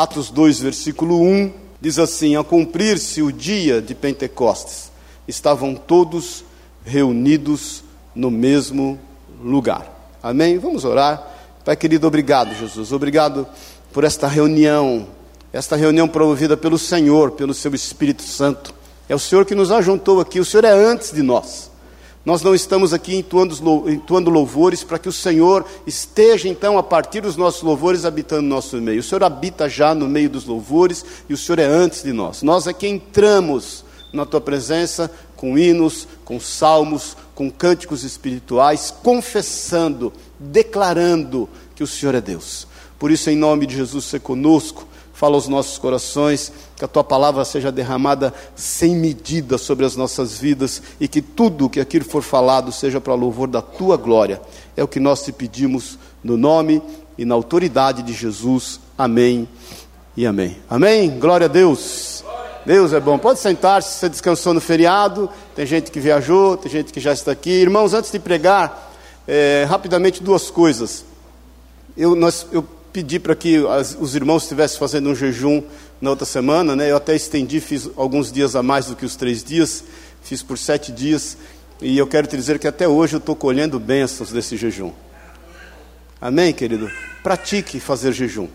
Atos 2, versículo 1, diz assim: A cumprir-se o dia de Pentecostes, estavam todos reunidos no mesmo lugar. Amém? Vamos orar. Pai querido, obrigado, Jesus. Obrigado por esta reunião, esta reunião promovida pelo Senhor, pelo seu Espírito Santo. É o Senhor que nos ajuntou aqui, o Senhor é antes de nós. Nós não estamos aqui entoando louvores para que o Senhor esteja, então, a partir dos nossos louvores, habitando no nosso meio. O Senhor habita já no meio dos louvores e o Senhor é antes de nós. Nós é que entramos na tua presença com hinos, com salmos, com cânticos espirituais, confessando, declarando que o Senhor é Deus. Por isso, em nome de Jesus, ser conosco fala aos nossos corações, que a tua palavra seja derramada sem medida sobre as nossas vidas e que tudo que aqui for falado seja para louvor da tua glória. É o que nós te pedimos no nome e na autoridade de Jesus. Amém e amém. Amém? Glória a Deus. Deus é bom. Pode sentar-se, você descansou no feriado. Tem gente que viajou, tem gente que já está aqui. Irmãos, antes de pregar, é, rapidamente duas coisas. Eu, nós, eu pedi para que as, os irmãos estivessem fazendo um jejum na outra semana, né? Eu até estendi, fiz alguns dias a mais do que os três dias, fiz por sete dias, e eu quero te dizer que até hoje eu estou colhendo bênçãos desse jejum. Amém, querido? Pratique fazer jejum.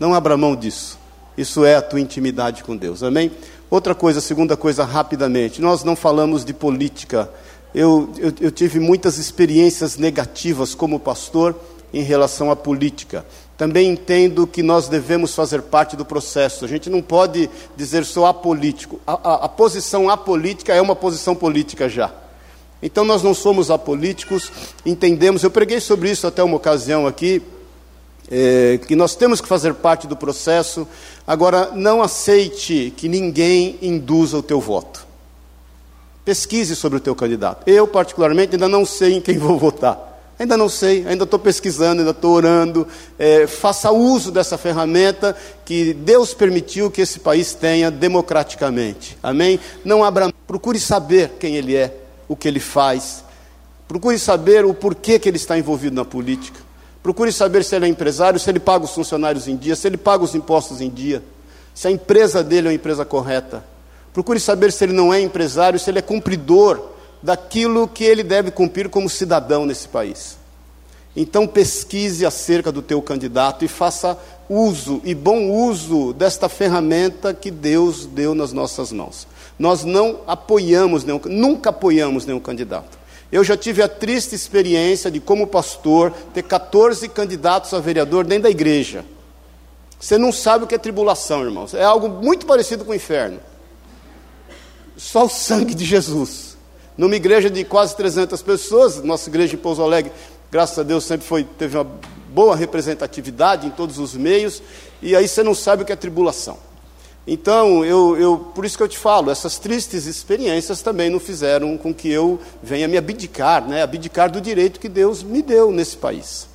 Não abra mão disso. Isso é a tua intimidade com Deus. Amém? Outra coisa, segunda coisa, rapidamente. Nós não falamos de política. Eu, eu, eu tive muitas experiências negativas como pastor em relação à política. Também entendo que nós devemos fazer parte do processo. A gente não pode dizer sou apolítico. A, a, a posição apolítica é uma posição política já. Então nós não somos apolíticos, entendemos. Eu preguei sobre isso até uma ocasião aqui, é, que nós temos que fazer parte do processo. Agora, não aceite que ninguém induza o teu voto. Pesquise sobre o teu candidato. Eu, particularmente, ainda não sei em quem vou votar. Ainda não sei, ainda estou pesquisando, ainda estou orando. É, faça uso dessa ferramenta que Deus permitiu que esse país tenha democraticamente. Amém? Não abra. Procure saber quem ele é, o que ele faz. Procure saber o porquê que ele está envolvido na política. Procure saber se ele é empresário, se ele paga os funcionários em dia, se ele paga os impostos em dia, se a empresa dele é uma empresa correta. Procure saber se ele não é empresário, se ele é cumpridor daquilo que ele deve cumprir como cidadão nesse país. Então pesquise acerca do teu candidato e faça uso e bom uso desta ferramenta que Deus deu nas nossas mãos. Nós não apoiamos nenhum, nunca apoiamos nenhum candidato. Eu já tive a triste experiência de, como pastor, ter 14 candidatos a vereador dentro da igreja. Você não sabe o que é tribulação, irmãos. É algo muito parecido com o inferno. Só o sangue de Jesus numa igreja de quase 300 pessoas, nossa igreja em Pouso Alegre, graças a Deus, sempre foi, teve uma boa representatividade em todos os meios, e aí você não sabe o que é tribulação. Então, eu, eu, por isso que eu te falo, essas tristes experiências também não fizeram com que eu venha me abdicar, né, abdicar do direito que Deus me deu nesse país.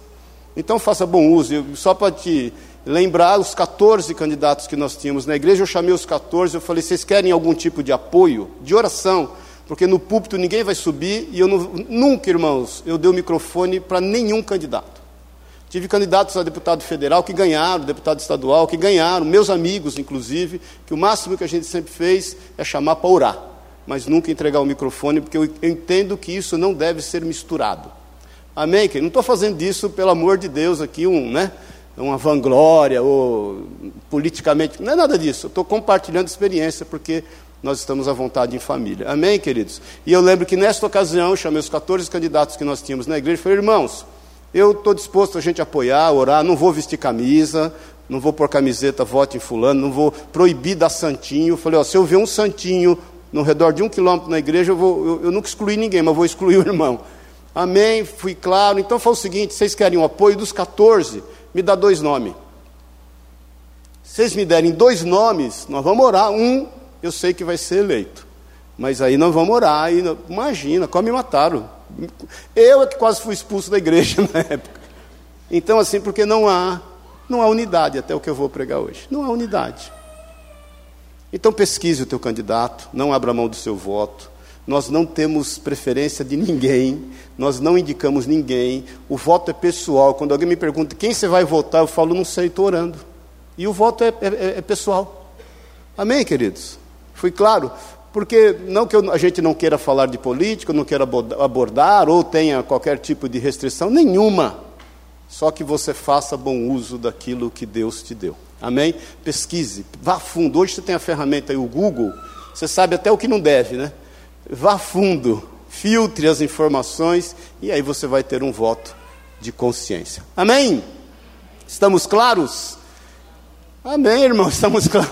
Então, faça bom uso. Eu, só para te lembrar, os 14 candidatos que nós tínhamos na igreja, eu chamei os 14, eu falei, vocês querem algum tipo de apoio, de oração? Porque no púlpito ninguém vai subir e eu não, nunca, irmãos, eu dei o microfone para nenhum candidato. Tive candidatos a deputado federal que ganharam, deputado estadual que ganharam, meus amigos, inclusive, que o máximo que a gente sempre fez é chamar para orar, mas nunca entregar o microfone, porque eu entendo que isso não deve ser misturado. Amém? Não estou fazendo isso, pelo amor de Deus, aqui um, né, uma vanglória ou politicamente, não é nada disso. Eu estou compartilhando experiência, porque nós estamos à vontade em família. Amém, queridos? E eu lembro que nesta ocasião, chamei os 14 candidatos que nós tínhamos na igreja e falei, irmãos, eu estou disposto a gente apoiar, orar, não vou vestir camisa, não vou pôr camiseta, vote em fulano, não vou proibir dar santinho. Eu falei, ó, se eu ver um santinho no redor de um quilômetro na igreja, eu, vou, eu, eu nunca excluí ninguém, mas vou excluir o irmão. Amém, fui claro. Então foi o seguinte, vocês querem o apoio dos 14, me dá dois nomes. Se vocês me derem dois nomes, nós vamos orar. Um eu sei que vai ser eleito. Mas aí nós vamos orar, e imagina, como me mataram. Eu é que quase fui expulso da igreja na época. Então, assim, porque não há, não há unidade, até o que eu vou pregar hoje. Não há unidade. Então pesquise o teu candidato, não abra mão do seu voto. Nós não temos preferência de ninguém, nós não indicamos ninguém. O voto é pessoal. Quando alguém me pergunta quem você vai votar, eu falo, não sei, estou orando. E o voto é, é, é pessoal. Amém, queridos? Fui claro? Porque não que a gente não queira falar de política, não queira abordar ou tenha qualquer tipo de restrição, nenhuma. Só que você faça bom uso daquilo que Deus te deu. Amém? Pesquise, vá fundo. Hoje você tem a ferramenta aí, o Google, você sabe até o que não deve, né? Vá fundo, filtre as informações e aí você vai ter um voto de consciência. Amém? Estamos claros? Amém, irmão, estamos claros.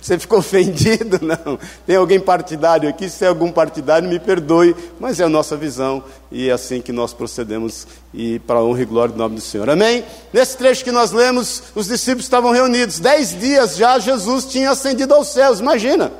Você ficou ofendido? Não. Tem alguém partidário aqui? Se é algum partidário, me perdoe, mas é a nossa visão e é assim que nós procedemos e para a honra e glória do nome do Senhor. Amém? Nesse trecho que nós lemos, os discípulos estavam reunidos. Dez dias já Jesus tinha ascendido aos céus, imagina.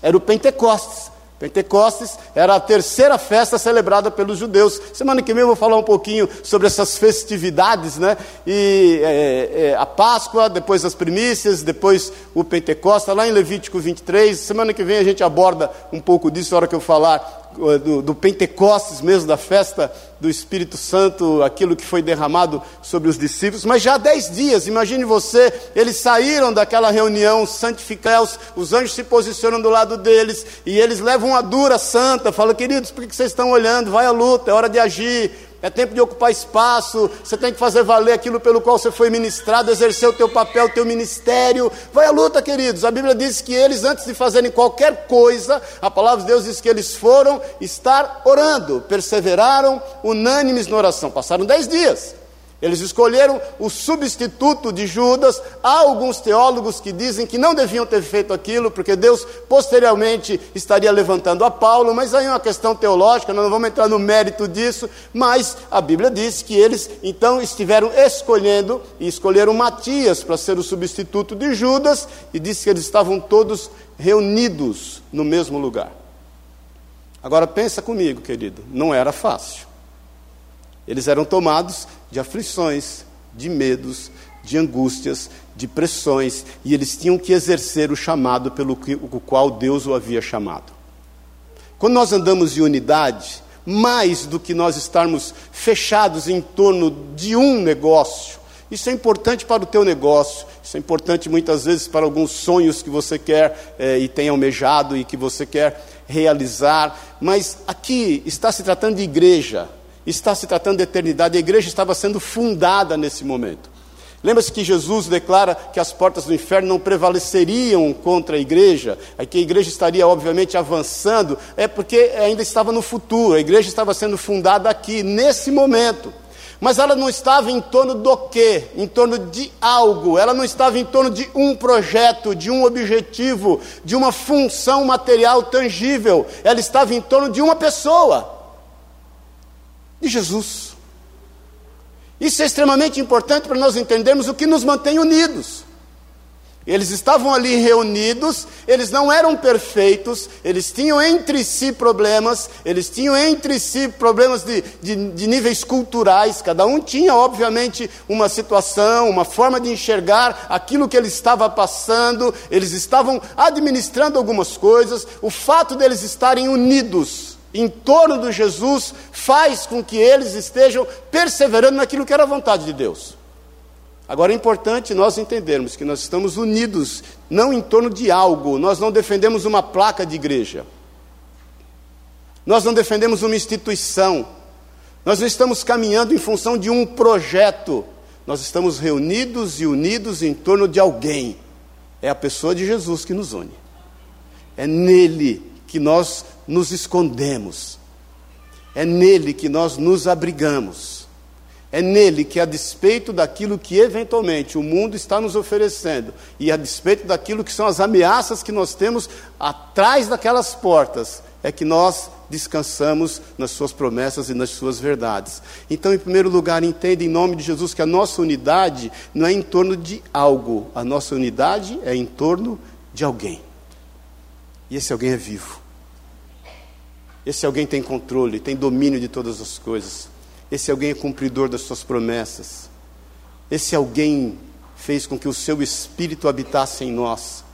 Era o Pentecostes. Pentecostes era a terceira festa celebrada pelos judeus. Semana que vem eu vou falar um pouquinho sobre essas festividades, né? E é, é, a Páscoa, depois as primícias, depois o Pentecostes, lá em Levítico 23. Semana que vem a gente aborda um pouco disso, na hora que eu falar do, do Pentecostes mesmo, da festa do Espírito Santo, aquilo que foi derramado sobre os discípulos, mas já há dez dias, imagine você, eles saíram daquela reunião santificados, os anjos se posicionam do lado deles, e eles levam uma dura santa, falam, queridos, por que vocês estão olhando? Vai à luta, é hora de agir, é tempo de ocupar espaço, você tem que fazer valer aquilo pelo qual você foi ministrado, exercer o teu papel, o teu ministério. Vai à luta, queridos. A Bíblia diz que eles, antes de fazerem qualquer coisa, a palavra de Deus diz que eles foram estar orando, perseveraram unânimes na oração. Passaram dez dias. Eles escolheram o substituto de Judas. Há alguns teólogos que dizem que não deviam ter feito aquilo, porque Deus posteriormente estaria levantando a Paulo, mas aí é uma questão teológica, nós não vamos entrar no mérito disso, mas a Bíblia diz que eles então estiveram escolhendo e escolheram Matias para ser o substituto de Judas, e disse que eles estavam todos reunidos no mesmo lugar. Agora pensa comigo, querido, não era fácil. Eles eram tomados de aflições, de medos, de angústias, de pressões, e eles tinham que exercer o chamado pelo que, o qual Deus o havia chamado. Quando nós andamos em unidade, mais do que nós estarmos fechados em torno de um negócio, isso é importante para o teu negócio, isso é importante muitas vezes para alguns sonhos que você quer é, e tem almejado e que você quer realizar, mas aqui está se tratando de igreja, está se tratando de eternidade. A igreja estava sendo fundada nesse momento. Lembra-se que Jesus declara que as portas do inferno não prevaleceriam contra a igreja, que a igreja estaria, obviamente, avançando, é porque ainda estava no futuro, a igreja estava sendo fundada aqui, nesse momento. Mas ela não estava em torno do quê? Em torno de algo, ela não estava em torno de um projeto, de um objetivo, de uma função material tangível, ela estava em torno de uma pessoa de Jesus. Isso é extremamente importante para nós entendermos o que nos mantém unidos. Eles estavam ali reunidos, eles não eram perfeitos, eles tinham entre si problemas, eles tinham entre si problemas de, de, de, níveis culturais, cada um tinha, obviamente, uma situação, uma forma de enxergar aquilo que ele estava passando, eles estavam administrando algumas coisas, o fato deles estarem unidos em torno de Jesus faz com que eles estejam perseverando naquilo que era a vontade de Deus. Agora é importante nós entendermos que nós estamos unidos não em torno de algo, nós não defendemos uma placa de igreja, nós não defendemos uma instituição, nós não estamos caminhando em função de um projeto, nós estamos reunidos e unidos em torno de alguém, é a pessoa de Jesus que nos une, é nele que nós nos escondemos, é nele que nós nos abrigamos, é nele que, a despeito daquilo que eventualmente o mundo está nos oferecendo, e a despeito daquilo que são as ameaças que nós temos atrás daquelas portas, é que nós descansamos nas suas promessas e nas suas verdades. Então, em primeiro lugar, entenda em nome de Jesus que a nossa unidade não é em torno de algo, a nossa unidade é em torno de alguém. E esse alguém é vivo. Esse alguém tem controle, tem domínio de todas as coisas. Esse alguém é cumpridor das suas promessas. Esse alguém fez com que o seu espírito habitasse em nós.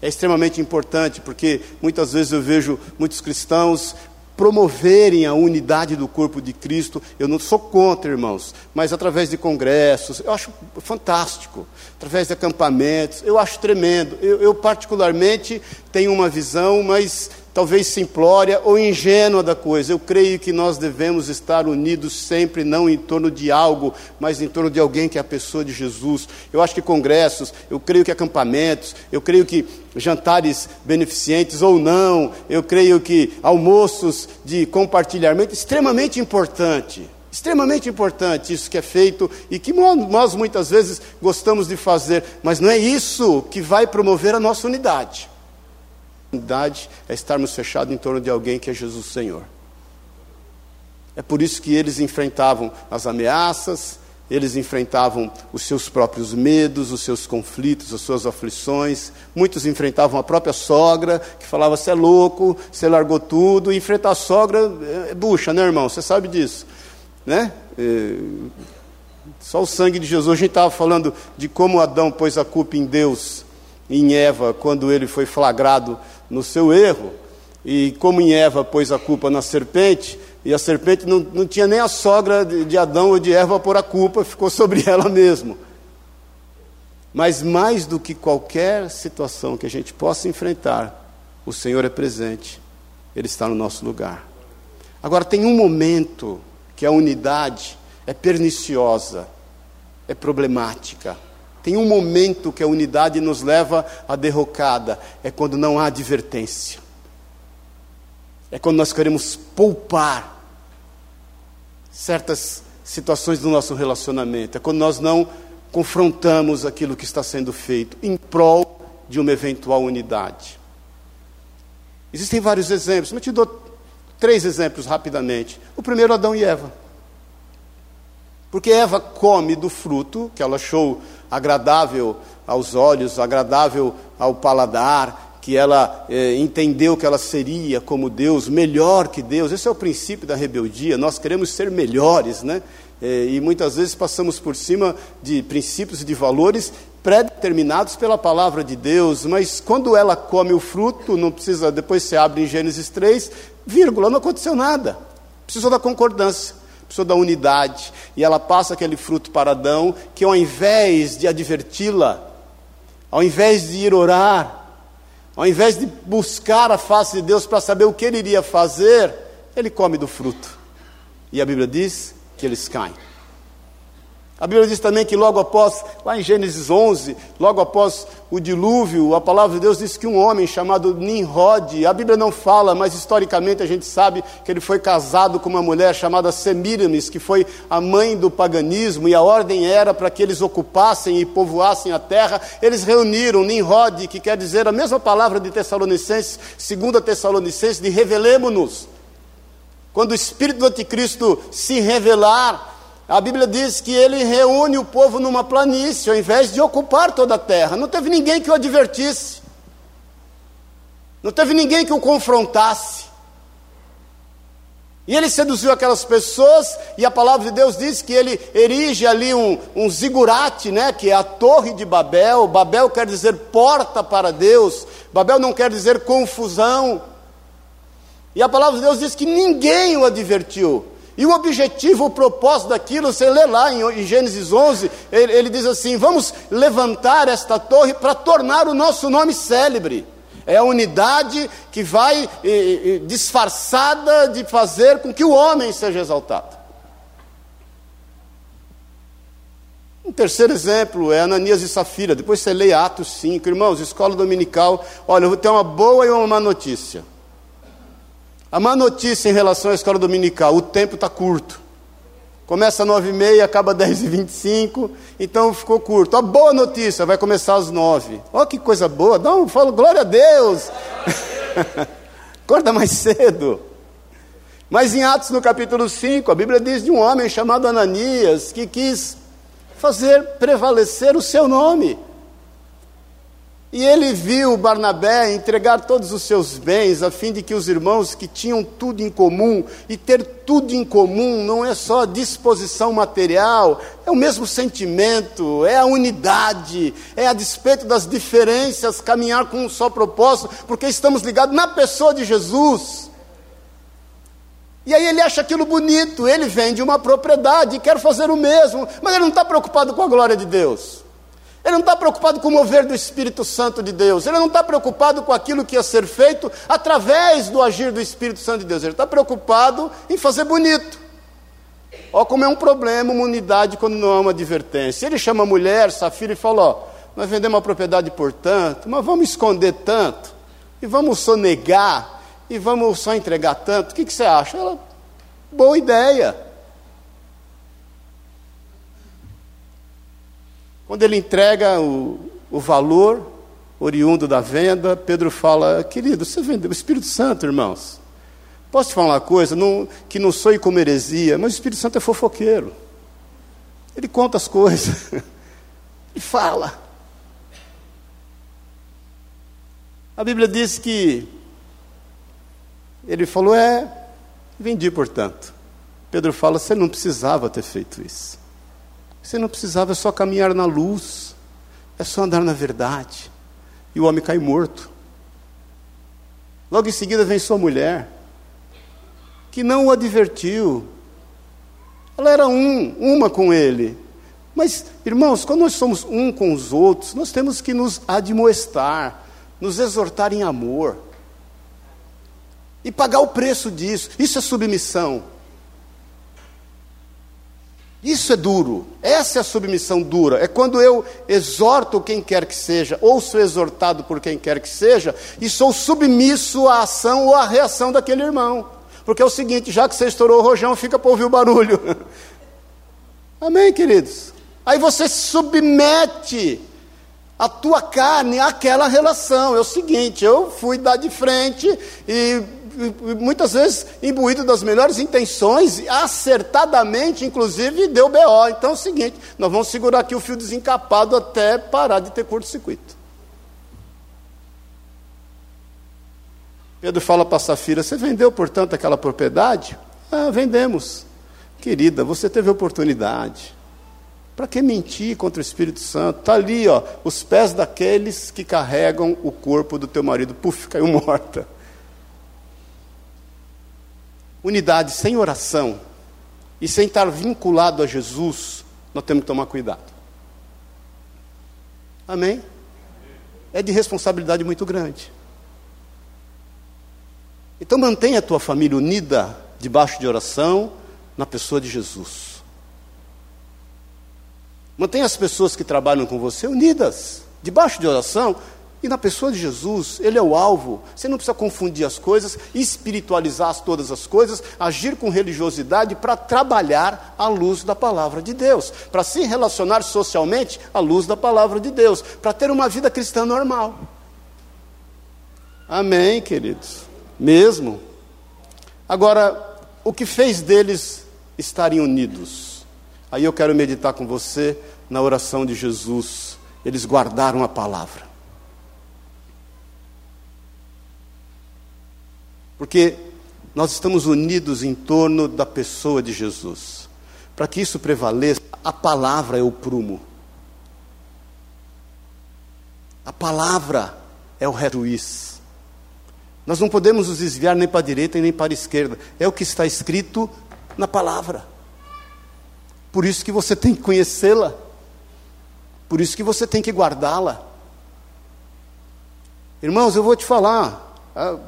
É extremamente importante porque muitas vezes eu vejo muitos cristãos promoverem a unidade do corpo de Cristo. Eu não sou contra, irmãos, mas através de congressos, eu acho fantástico. Através de acampamentos, eu acho tremendo. Eu, eu particularmente, tenho uma visão, mas talvez simplória ou ingênua da coisa. Eu creio que nós devemos estar unidos sempre, não em torno de algo, mas em torno de alguém que é a pessoa de Jesus. Eu acho que congressos, eu creio que acampamentos, eu creio que jantares beneficentes ou não, eu creio que almoços de compartilhamento, extremamente importante. Extremamente importante isso que é feito e que nós muitas vezes gostamos de fazer, mas não é isso que vai promover a nossa unidade é estarmos fechados em torno de alguém que é Jesus Senhor. É por isso que eles enfrentavam as ameaças, eles enfrentavam os seus próprios medos, os seus conflitos, as suas aflições. Muitos enfrentavam a própria sogra, que falava: você é louco, você largou tudo. E enfrentar a sogra é bucha, né, irmão? Você sabe disso. Né? É... Só o sangue de Jesus. A gente estava falando de como Adão pôs a culpa em Deus, em Eva, quando ele foi flagrado no seu erro, e como em Eva pôs a culpa na serpente, e a serpente não, não tinha nem a sogra de, Adão ou de Eva por a culpa, ficou sobre ela mesmo. Mas mais do que qualquer situação que a gente possa enfrentar, o Senhor é presente, Ele está no nosso lugar. Agora, tem um momento que a unidade é perniciosa, é problemática. Tem um momento que a unidade nos leva à derrocada, é quando não há advertência. É quando nós queremos poupar certas situações do nosso relacionamento, é quando nós não confrontamos aquilo que está sendo feito em prol de uma eventual unidade. Existem vários exemplos, mas te dou três exemplos rapidamente. O primeiro, Adão e Eva. Porque Eva come do fruto que ela achou agradável aos olhos, agradável ao paladar, que ela eh, entendeu que ela seria como Deus, melhor que Deus. Esse é o princípio da rebeldia. Nós queremos ser melhores, né? Eh, e muitas vezes passamos por cima de princípios e de valores pré-determinados pela palavra de Deus, mas quando ela come o fruto, não precisa, depois você abre em Gênesis 3, vírgula, não aconteceu nada. Precisou da concordância precisou da unidade. E ela passa aquele fruto para Adão, que ao invés de adverti-la, ao invés de ir orar, ao invés de buscar a face de Deus para saber o que ele iria fazer, ele come do fruto. E a Bíblia diz que eles caem. A Bíblia diz também que logo após, lá em Gênesis 11, logo após o dilúvio, a palavra de Deus diz que um homem chamado Nimrod, a Bíblia não fala, mas historicamente a gente sabe que ele foi casado com uma mulher chamada Semiramis, que foi a mãe do paganismo, e a ordem era para que eles ocupassem e povoassem a terra. Eles reuniram Nimrod, que quer dizer a mesma palavra de Tessalonicenses, segunda Tessalonicenses, de revelemo-nos. Quando o espírito do anticristo se revelar, a Bíblia diz que ele reúne o povo numa planície, ao invés de ocupar toda a terra. Não teve ninguém que o advertisse. Não teve ninguém que o confrontasse. E ele seduziu aquelas pessoas, e a palavra de Deus diz que ele erige ali um, um zigurate, né, que é a torre de Babel. Babel quer dizer porta para Deus, Babel não quer dizer confusão. E a palavra de Deus diz que ninguém o advertiu. E o objetivo, o propósito daquilo, você lê lá em, Gênesis 11, ele, ele diz assim: vamos levantar esta torre para tornar o nosso nome célebre. É a unidade que vai e, e, disfarçada de fazer com que o homem seja exaltado. Um terceiro exemplo é Ananias e Safira. Depois você lê Atos 5. Irmãos, escola dominical. Olha, eu vou ter uma boa e uma má notícia. A má notícia em relação à escola dominical, o tempo está curto. Começa às nove e meia, acaba às dez e vinte e cinco, então ficou curto. A boa notícia, vai começar às nove. Olha que coisa boa, dá um, falo, glória a Deus. Acorda mais cedo. Mas em Atos, no capítulo 5, a Bíblia diz de um homem chamado Ananias que quis fazer prevalecer o seu nome. E ele viu Barnabé entregar todos os seus bens, a fim de que os irmãos que tinham tudo em comum, e ter tudo em comum não é só disposição material, é o mesmo sentimento, é a unidade, é a despeito das diferenças, caminhar com um só propósito, porque estamos ligados na pessoa de Jesus. E aí ele acha aquilo bonito, ele vende uma propriedade e quer fazer o mesmo, mas ele não está preocupado com a glória de Deus. Ele não está preocupado com o mover do Espírito Santo de Deus. Ele não está preocupado com aquilo que ia ser feito através do agir do Espírito Santo de Deus. Ele está preocupado em fazer bonito. Ó, como é um problema uma unidade quando não há uma advertência. Ele chama a mulher, Safira, e fala: Ó, nós vendemos uma propriedade por tanto, mas vamos esconder tanto, e vamos sonegar, e vamos só entregar tanto. O que, que você acha? Ela, boa ideia. Quando ele entrega o, o valor oriundo da venda, Pedro fala: Querido, você vendeu o Espírito Santo, irmãos. Posso te falar uma coisa? Não, que não sou como heresia, mas o Espírito Santo é fofoqueiro. Ele conta as coisas. Ele fala. A Bíblia diz que ele falou: É, vendi, portanto. Pedro fala: Você não precisava ter feito isso. Você não precisava, é só caminhar na luz, é só andar na verdade. E o homem cai morto. Logo em seguida vem sua mulher, que não o advertiu. Ela era um, uma com ele. Mas, irmãos, quando nós somos um com os outros, nós temos que nos admoestar, nos exortar em amor. E pagar o preço disso. Isso é submissão. Isso é duro. Essa é a submissão dura. É quando eu exorto quem quer que seja, ou sou exortado por quem quer que seja, e sou submisso à ação ou à reação daquele irmão. Porque é o seguinte: já que você estourou o rojão, fica para ouvir o barulho. Amém, queridos? Aí você submete a tua carne àquela relação. É o seguinte: eu fui dar de frente e muitas vezes imbuído das melhores intenções, acertadamente, inclusive, deu BO. Então é o seguinte: nós vamos segurar aqui o fio desencapado até parar de ter curto-circuito. Pedro fala para Safira: Você vendeu, portanto, aquela propriedade? Ah, vendemos. Querida, você teve oportunidade. Para que mentir contra o Espírito Santo? Está ali, ó, os pés daqueles que carregam o corpo do teu marido. Puf, caiu morta unidade sem oração e sem estar vinculado a Jesus, nós temos que tomar cuidado. Amém? É de responsabilidade muito grande. Então mantenha a tua família unida debaixo de oração na pessoa de Jesus. Mantenha as pessoas que trabalham com você unidas debaixo de oração e na pessoa de Jesus, ele é o alvo. Você não precisa confundir as coisas, espiritualizar todas as coisas, agir com religiosidade para trabalhar à luz da palavra de Deus, para se relacionar socialmente à luz da palavra de Deus, para ter uma vida cristã normal. Amém, queridos? Mesmo. Agora, o que fez deles estarem unidos? Aí eu quero meditar com você na oração de Jesus. Eles guardaram a palavra. Porque nós estamos unidos em torno da pessoa de Jesus. Para que isso prevaleça, a palavra é o prumo. A palavra é o juiz. Nós não podemos nos desviar nem para a direita nem para a esquerda. É o que está escrito na palavra. Por isso que você tem que conhecê-la. Por isso que você tem que guardá-la. Irmãos, eu vou te falar. Ah,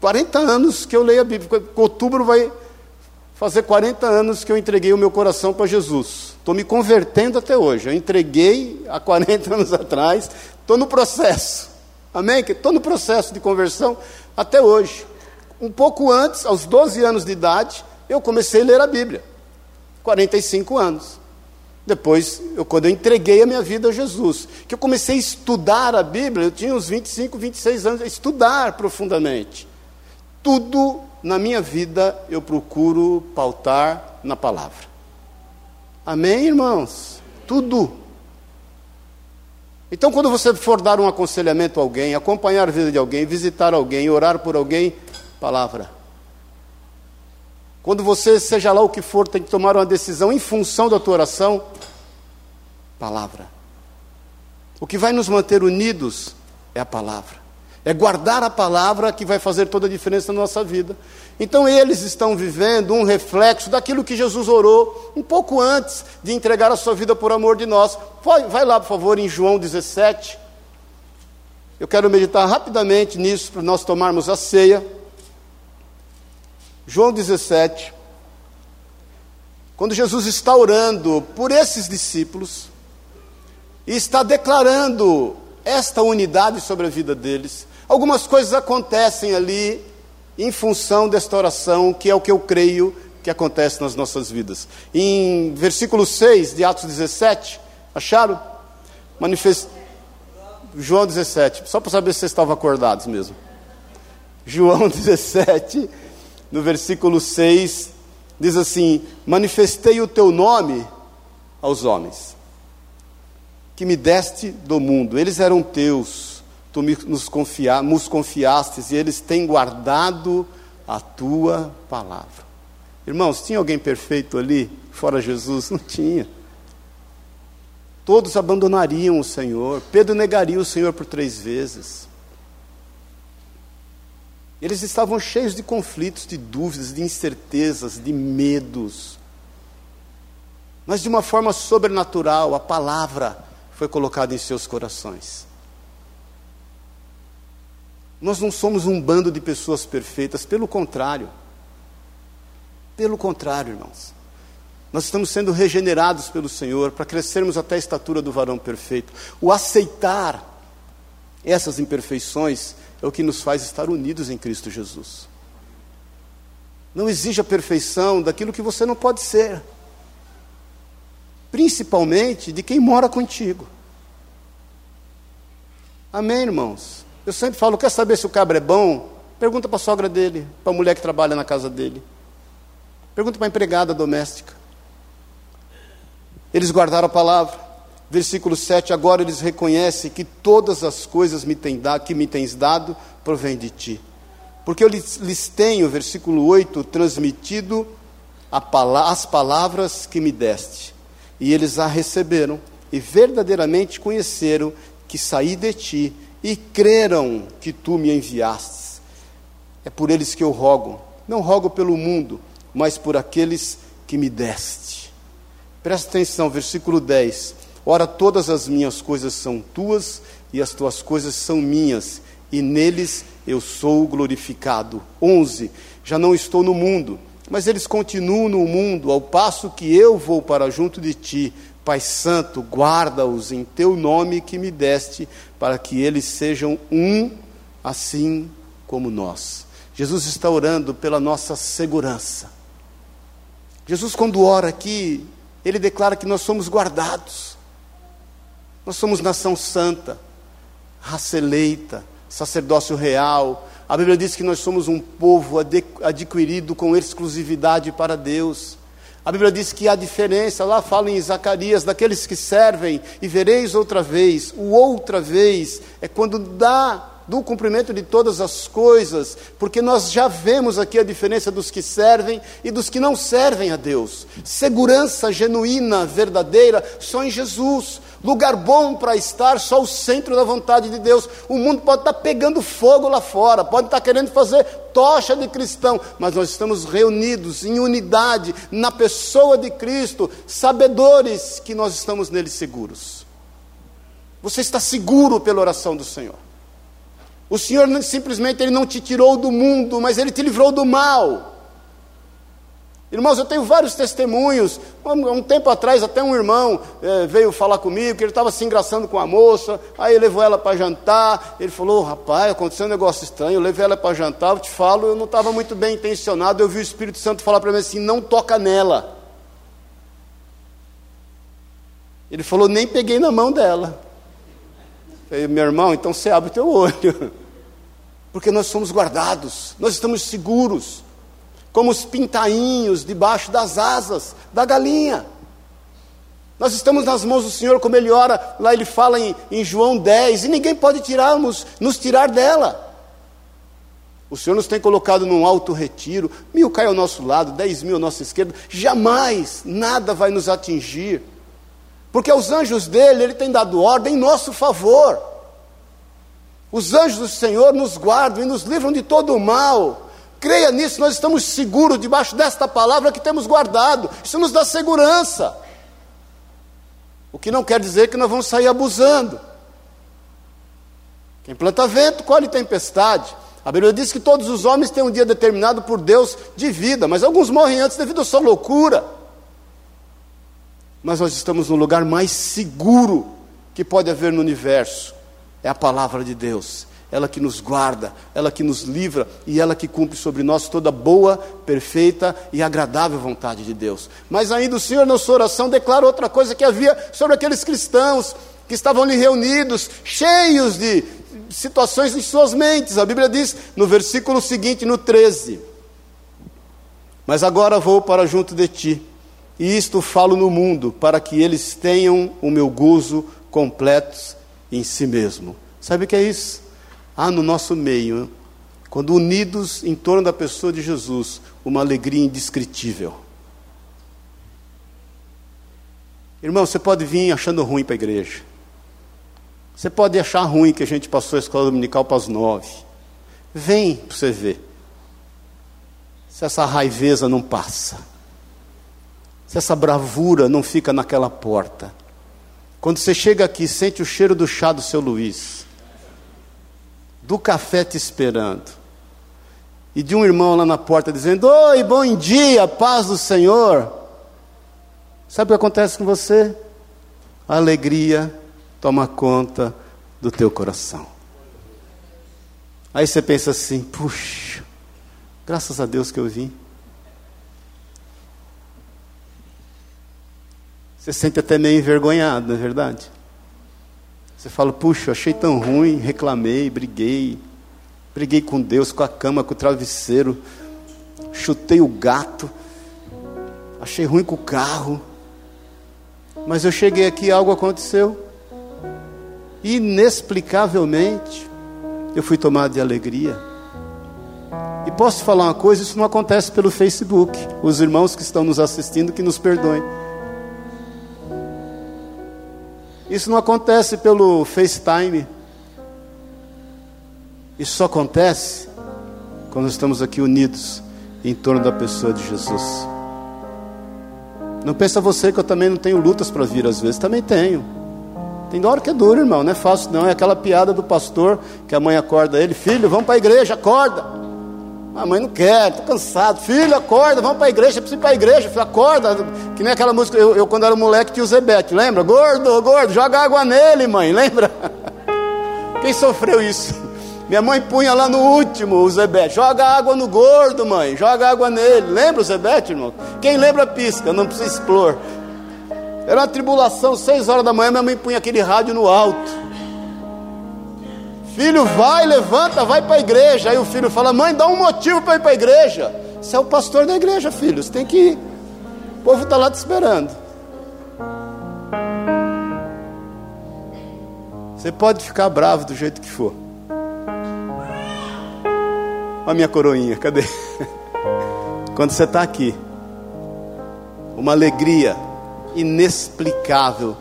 40 anos que eu leio a Bíblia. Outubro vai fazer 40 anos que eu entreguei o meu coração para Jesus. Estou me convertendo até hoje. Eu entreguei há 40 anos atrás. Estou no processo. Amém? Estou no processo de conversão até hoje. Um pouco antes, aos 12 anos de idade, eu comecei a ler a Bíblia. 45 anos. Depois, eu, quando eu entreguei a minha vida a Jesus, que eu comecei a estudar a Bíblia, eu tinha uns 25, 26 anos, a estudar profundamente tudo na minha vida eu procuro pautar na palavra. Amém, irmãos? Tudo. Então, quando você for dar um aconselhamento a alguém, acompanhar a vida de alguém, visitar alguém, orar por alguém, palavra. Quando você, seja lá o que for, tem que tomar uma decisão em função da tua oração, palavra. O que vai nos manter unidos é a palavra. É guardar a palavra que vai fazer toda a diferença na nossa vida. Então eles estão vivendo um reflexo daquilo que Jesus orou um pouco antes de entregar a sua vida por amor de nós. Vai, vai lá, por favor, em João 17. Eu quero meditar rapidamente nisso para nós tomarmos a ceia. João 17. Quando Jesus está orando por esses discípulos e está declarando esta unidade sobre a vida deles, algumas coisas acontecem ali em função desta oração, que é o que eu creio que acontece nas nossas vidas. Em versículo 6 de Atos 17, acharam? Manifest... João 17, só para saber se vocês estavam acordados mesmo. João 17, no versículo 6, diz assim: Manifestei o teu nome aos homens, que me deste do mundo, eles eram teus tu nos, confia, nos confiastes e eles têm guardado a tua palavra. Irmãos, tinha alguém perfeito ali, fora Jesus? Não tinha. Todos abandonariam o Senhor. Pedro negaria o Senhor por três vezes. Eles estavam cheios de conflitos, de dúvidas, de incertezas, de medos. Mas de uma forma sobrenatural, a palavra foi colocada em seus corações. Nós não somos um bando de pessoas perfeitas, pelo contrário. Pelo contrário, irmãos. Nós estamos sendo regenerados pelo Senhor para crescermos até a estatura do varão perfeito. O aceitar essas imperfeições é o que nos faz estar unidos em Cristo Jesus. Não exige a perfeição daquilo que você não pode ser, principalmente de quem mora contigo. Amém, irmãos? Eu sempre falo: quer saber se o cabra é bom? Pergunta para a sogra dele, para a mulher que trabalha na casa dele. Pergunta para a empregada doméstica. Eles guardaram a palavra. Versículo 7, agora eles reconhecem que todas as coisas me tem que me tens dado provém de ti. Porque eu lhes, lhes tenho, versículo 8, transmitido as palavras que me deste. E eles a receberam e verdadeiramente conheceram que saí de ti e creram que tu me enviastes. É por eles que eu rogo, não rogo pelo mundo, mas por aqueles que me deste. Presta atenção, versículo 10. Ora, todas as minhas coisas são tuas e as tuas coisas são minhas, e neles eu sou glorificado. 11. Já não estou no mundo, mas eles continuam no mundo, ao passo que eu vou para junto de ti. Pai Santo, guarda-os em teu nome que me deste, para que eles sejam um, assim como nós. Jesus está orando pela nossa segurança. Jesus, quando ora aqui, ele declara que nós somos guardados. Nós somos nação santa, raça eleita, sacerdócio real. A Bíblia diz que nós somos um povo adquirido com exclusividade para Deus. A Bíblia diz que há diferença, lá fala em Zacarias, daqueles que servem, e vereis outra vez. O outra vez é quando dá do cumprimento de todas as coisas, porque nós já vemos aqui a diferença dos que servem e dos que não servem a Deus. Segurança genuína, verdadeira, só em Jesus. Lugar bom para estar, só o centro da vontade de Deus. O mundo pode estar pegando fogo lá fora, pode estar querendo fazer tocha de cristão, mas nós estamos reunidos em unidade na pessoa de Cristo, sabedores que nós estamos nele seguros. Você está seguro pela oração do Senhor. O Senhor simplesmente ele não te tirou do mundo, mas ele te livrou do mal. Irmãos, eu tenho vários testemunhos. Um tempo atrás, até um irmão é, veio falar comigo que ele estava se engraçando com a moça. Aí levou ela para jantar. Ele falou: Rapaz, aconteceu um negócio estranho. Eu levei ela para jantar. Eu te falo, eu não estava muito bem intencionado. Eu vi o Espírito Santo falar para mim assim: Não toca nela. Ele falou: Nem peguei na mão dela. Meu irmão, então você abre o teu olho. Porque nós somos guardados, nós estamos seguros, como os pintainhos debaixo das asas da galinha. Nós estamos nas mãos do Senhor, como Ele ora, lá Ele fala em, em João 10, e ninguém pode tirarmos, nos tirar dela. O Senhor nos tem colocado num alto retiro, mil cai ao nosso lado, dez mil à nossa esquerda, jamais nada vai nos atingir. Porque aos anjos dele, ele tem dado ordem em nosso favor. Os anjos do Senhor nos guardam e nos livram de todo o mal. Creia nisso, nós estamos seguros debaixo desta palavra que temos guardado. Isso nos dá segurança. O que não quer dizer que nós vamos sair abusando. Quem planta vento, colhe tempestade. A Bíblia diz que todos os homens têm um dia determinado por Deus de vida, mas alguns morrem antes devido à sua loucura. Mas nós estamos no lugar mais seguro que pode haver no universo. É a palavra de Deus. Ela que nos guarda, ela que nos livra e ela que cumpre sobre nós toda boa, perfeita e agradável vontade de Deus. Mas ainda o Senhor, na sua oração, declara outra coisa que havia sobre aqueles cristãos que estavam ali reunidos, cheios de situações em suas mentes. A Bíblia diz no versículo seguinte, no 13: Mas agora vou para junto de ti, e isto falo no mundo, para que eles tenham o meu gozo completo em si mesmo. Sabe o que é isso? Há no nosso meio, quando unidos em torno da pessoa de Jesus, uma alegria indescritível. Irmão, você pode vir achando ruim para a igreja. Você pode achar ruim que a gente passou a escola dominical para as nove. Vem para você ver. Se essa raiveza não passa. Se essa bravura não fica naquela porta. Quando você chega aqui, sente o cheiro do chá do seu Luiz. Do café te esperando. E de um irmão lá na porta dizendo: Oi, bom dia, paz do Senhor. Sabe o que acontece com você? A alegria toma conta do teu coração. Aí você pensa assim: puxa, graças a Deus que eu vim. Você sente até meio envergonhado, não é verdade? Você fala: puxa, achei tão ruim, reclamei, briguei, briguei com Deus, com a cama, com o travesseiro, chutei o gato, achei ruim com o carro. Mas eu cheguei aqui e algo aconteceu inexplicavelmente, eu fui tomado de alegria. E posso falar uma coisa: isso não acontece pelo Facebook. Os irmãos que estão nos assistindo, que nos perdoem. Isso não acontece pelo FaceTime. Isso só acontece quando estamos aqui unidos em torno da pessoa de Jesus. Não pensa você que eu também não tenho lutas para vir às vezes, também tenho. Tem hora que é duro, irmão, não é fácil não. É aquela piada do pastor que a mãe acorda ele: Filho, vamos para a igreja, acorda. A mãe não quer, estou cansado. Filho, acorda, vamos para a igreja, preciso ir para a igreja. Filho, acorda. Que nem aquela música, eu, eu quando era moleque tinha o Zebete, lembra? Gordo, gordo, joga água nele, mãe, lembra? Quem sofreu isso? Minha mãe punha lá no último o Zebete, joga água no gordo, mãe, joga água nele. Lembra o Zebete, irmão? Quem lembra pisca, não precisa expor. Era uma tribulação, seis horas da manhã, minha mãe punha aquele rádio no alto. Filho, vai, levanta, vai para a igreja. Aí o filho fala: Mãe, dá um motivo para ir para a igreja. Você é o pastor da igreja, filho, você tem que ir. O povo está lá te esperando. Você pode ficar bravo do jeito que for. Olha a minha coroinha, cadê? Quando você está aqui, uma alegria inexplicável,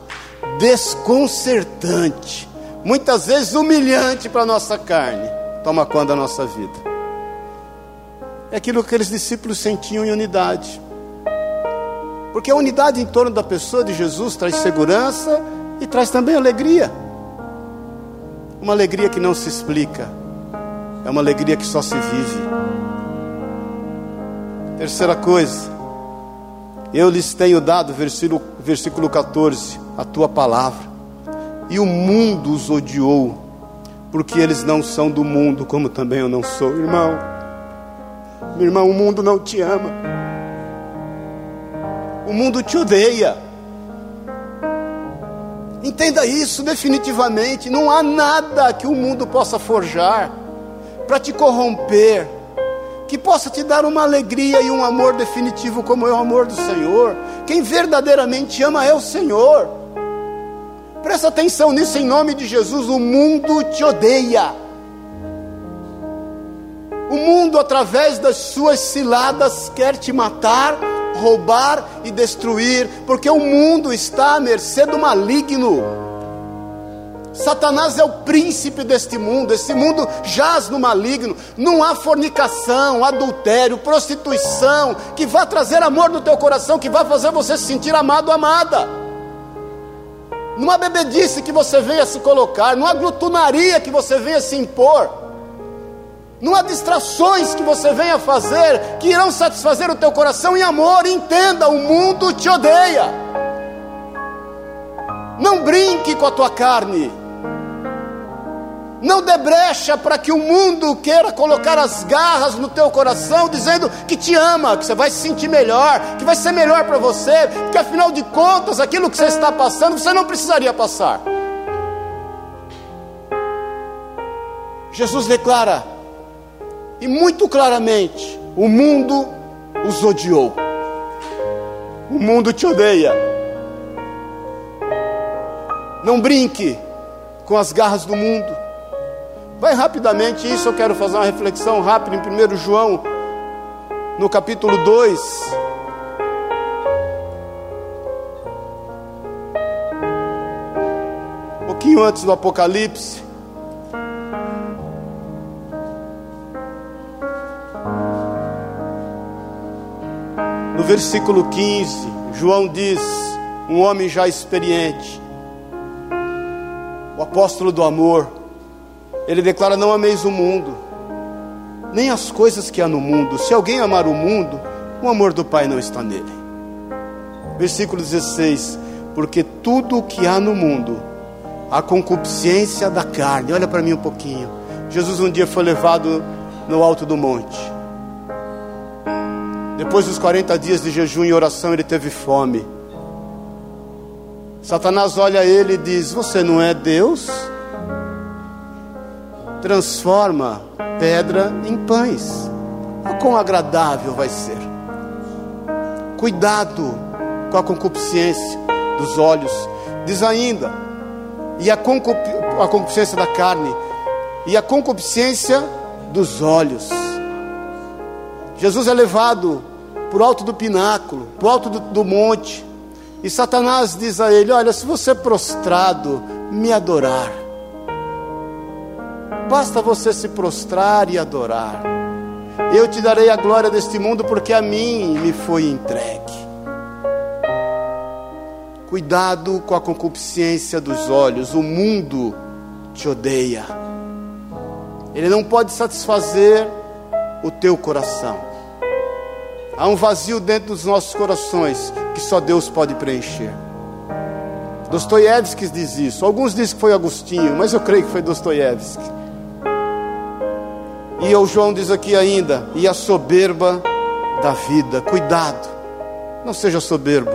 desconcertante, muitas vezes humilhante para a nossa carne, toma conta da nossa vida. É aquilo que aqueles discípulos sentiam em unidade. Porque a unidade em torno da pessoa de Jesus traz segurança e traz também alegria. Uma alegria que não se explica, é uma alegria que só se vive. Terceira coisa, eu lhes tenho dado, versículo, versículo 14, a tua palavra. E o mundo os odiou, porque eles não são do mundo, como também eu não sou, irmão. Meu irmão, o mundo não te ama. O mundo te odeia. Entenda isso definitivamente. Não há nada que o mundo possa forjar para te corromper, que possa te dar uma alegria e um amor definitivo como é o amor do Senhor. Quem verdadeiramente ama é o Senhor. Presta atenção nisso em nome de Jesus. O mundo te odeia. O mundo, através das suas ciladas, quer te matar, roubar e destruir, porque o mundo está à mercê do maligno. Satanás é o príncipe deste mundo, esse mundo jaz no maligno. Não há fornicação, adultério, prostituição que vá trazer amor no teu coração, que vá fazer você se sentir amado, amada. Há bebedice que você venha se colocar, há glutonaria que você venha se impor. Há distrações que você venha fazer que irão satisfazer o teu coração em amor. Entenda, o mundo te odeia. Não brinque com a tua carne. Não dê brecha para que o mundo queira colocar as garras no teu coração, dizendo que te ama, que você vai se sentir melhor, que vai ser melhor para você, que afinal de contas, aquilo que você está passando, você não precisaria passar. Jesus declara, e muito claramente, o mundo os odiou. O mundo te odeia. Não brinque com as garras do mundo. Vai rapidamente isso, eu quero fazer uma reflexão rápida em 1 João, no capítulo 2. Um pouquinho antes do Apocalipse. No versículo 15, João diz: Um homem já experiente, o apóstolo do amor, ele declara: Não ameis o mundo, nem as coisas que há no mundo. Se alguém amar o mundo, o amor do Pai não está nele. Versículo 16: Porque tudo o que há no mundo, a concupiscência da carne. Olha para mim um pouquinho. Jesus um dia foi levado no alto do monte. Depois dos 40 dias de jejum e oração, ele teve fome. Satanás olha ele e diz: Você não é Deus? Transforma pedra em pães. O quão agradável vai ser. Cuidado com a concupiscência dos olhos. Diz ainda, e a, concup a concupiscência da carne, e a concupiscência dos olhos. Jesus é levado por alto do pináculo, por alto do, do monte, e Satanás diz a ele: Olha, se você prostrado me adorar, Basta você se prostrar e adorar. Eu te darei a glória deste mundo, porque a mim me foi entregue. Cuidado com a concupiscência dos olhos, o mundo te odeia. Ele não pode satisfazer o teu coração. Há um vazio dentro dos nossos corações que só Deus pode preencher. Dostoiévski diz isso. Alguns dizem que foi Agostinho, mas eu creio que foi Dostoiévski. E o João diz aqui ainda: e a soberba da vida. Cuidado, não seja soberbo.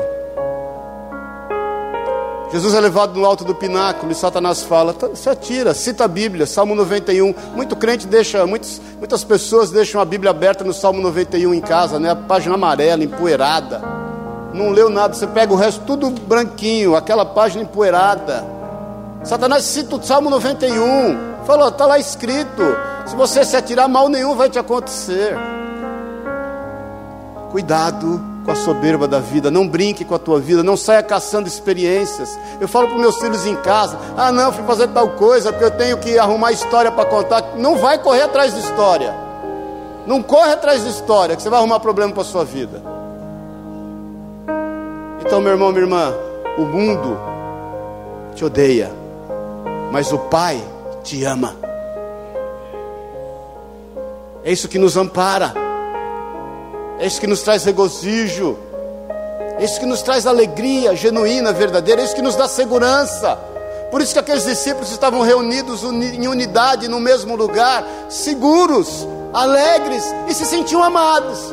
Jesus é levado no alto do pináculo e Satanás fala: tá, se atira, cita a Bíblia, Salmo 91. Muito crente deixa, muitos, muitas pessoas deixam a Bíblia aberta no Salmo 91 em casa, né? A página amarela, empoeirada. Não leu nada, você pega o resto tudo branquinho, aquela página empoeirada. Satanás cita o Salmo 91, falou: está lá escrito se você se atirar, mal nenhum vai te acontecer. Cuidado com a soberba da vida, não brinque com a tua vida, não saia caçando experiências. Eu falo para meus filhos em casa: ah, não, fui fazer tal coisa porque eu tenho que arrumar história para contar. Não vai correr atrás de história, não corre atrás de história, que você vai arrumar problema para a sua vida. Então, meu irmão, minha irmã, o mundo te odeia, mas o Pai te ama. É isso que nos ampara, é isso que nos traz regozijo, é isso que nos traz alegria genuína, verdadeira, é isso que nos dá segurança. Por isso que aqueles discípulos estavam reunidos em unidade no mesmo lugar, seguros, alegres e se sentiam amados.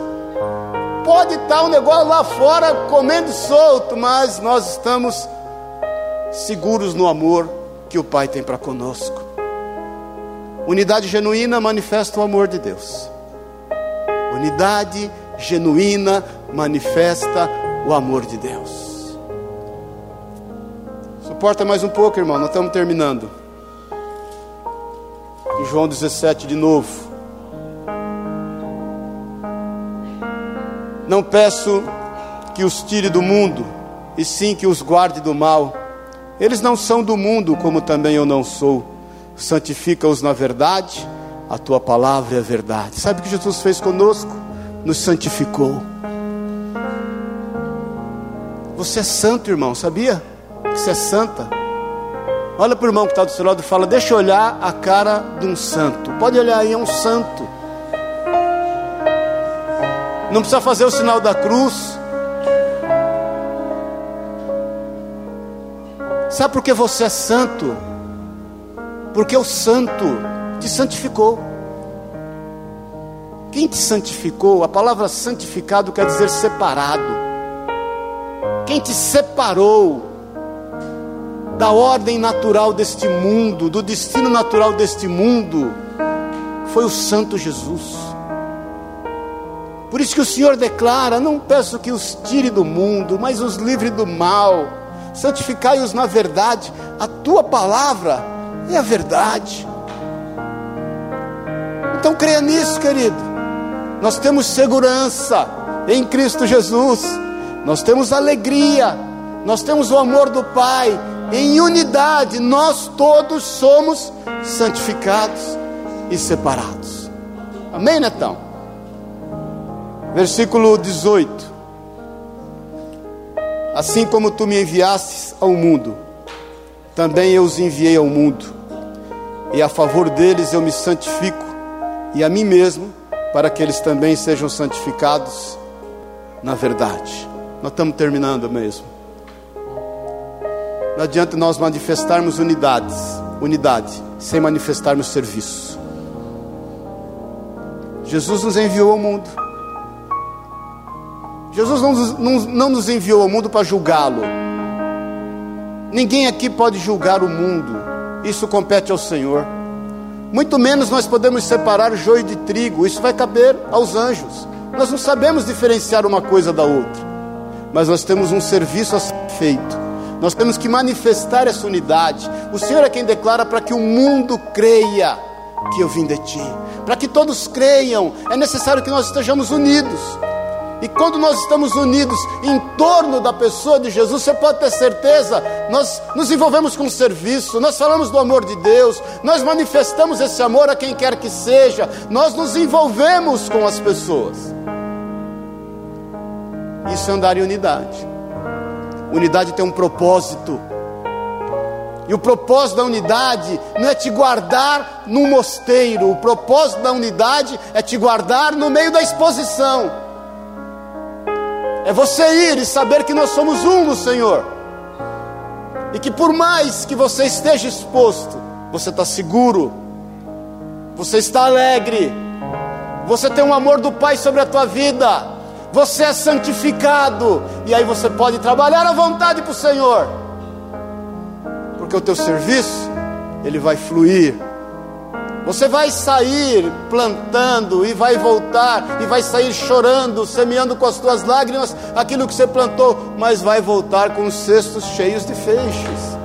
Pode estar um negócio lá fora comendo solto, mas nós estamos seguros no amor que o Pai tem para conosco. Unidade genuína manifesta o amor de Deus. Unidade genuína manifesta o amor de Deus. Suporta mais um pouco, irmão, nós estamos terminando. Em João 17 de novo. Não peço que os tire do mundo, e sim que os guarde do mal. Eles não são do mundo, como também eu não sou. Santifica-os na verdade, a tua palavra é a verdade. Sabe o que Jesus fez conosco? Nos santificou. Você é santo, irmão, sabia? Você é santa. Olha para o irmão que está do seu lado e fala: Deixa eu olhar a cara de um santo. Pode olhar aí, é um santo. Não precisa fazer o sinal da cruz. Sabe por que você é santo? Porque o santo te santificou. Quem te santificou? A palavra santificado quer dizer separado. Quem te separou da ordem natural deste mundo, do destino natural deste mundo, foi o Santo Jesus. Por isso que o Senhor declara: Não peço que os tire do mundo, mas os livre do mal. Santificai-os na verdade. A tua palavra é a verdade. Então creia nisso, querido. Nós temos segurança em Cristo Jesus nós temos alegria, nós temos o amor do Pai, em unidade, nós todos somos santificados e separados. Amém, Netão? Versículo 18: Assim como tu me enviastes ao mundo, também eu os enviei ao mundo, e a favor deles eu me santifico, e a mim mesmo, para que eles também sejam santificados na verdade. Nós estamos terminando mesmo. Não adianta nós manifestarmos unidades, unidade, sem manifestarmos serviço. Jesus nos enviou ao mundo. Jesus não, não, não nos enviou ao mundo para julgá-lo. Ninguém aqui pode julgar o mundo. Isso compete ao Senhor. Muito menos nós podemos separar joio de trigo. Isso vai caber aos anjos. Nós não sabemos diferenciar uma coisa da outra mas nós temos um serviço a ser feito. Nós temos que manifestar essa unidade. O Senhor é quem declara para que o mundo creia que eu vim de ti. Para que todos creiam, é necessário que nós estejamos unidos. E quando nós estamos unidos em torno da pessoa de Jesus, você pode ter certeza, nós nos envolvemos com o serviço, nós falamos do amor de Deus, nós manifestamos esse amor a quem quer que seja, nós nos envolvemos com as pessoas. Isso é andar em unidade. Unidade tem um propósito. E o propósito da unidade não é te guardar num mosteiro, o propósito da unidade é te guardar no meio da exposição. É você ir e saber que nós somos um no Senhor. E que por mais que você esteja exposto, você está seguro, você está alegre, você tem um amor do Pai sobre a tua vida. Você é santificado, e aí você pode trabalhar à vontade para o Senhor, porque o teu serviço, ele vai fluir. Você vai sair plantando e vai voltar, e vai sair chorando, semeando com as tuas lágrimas aquilo que você plantou, mas vai voltar com os cestos cheios de feixes.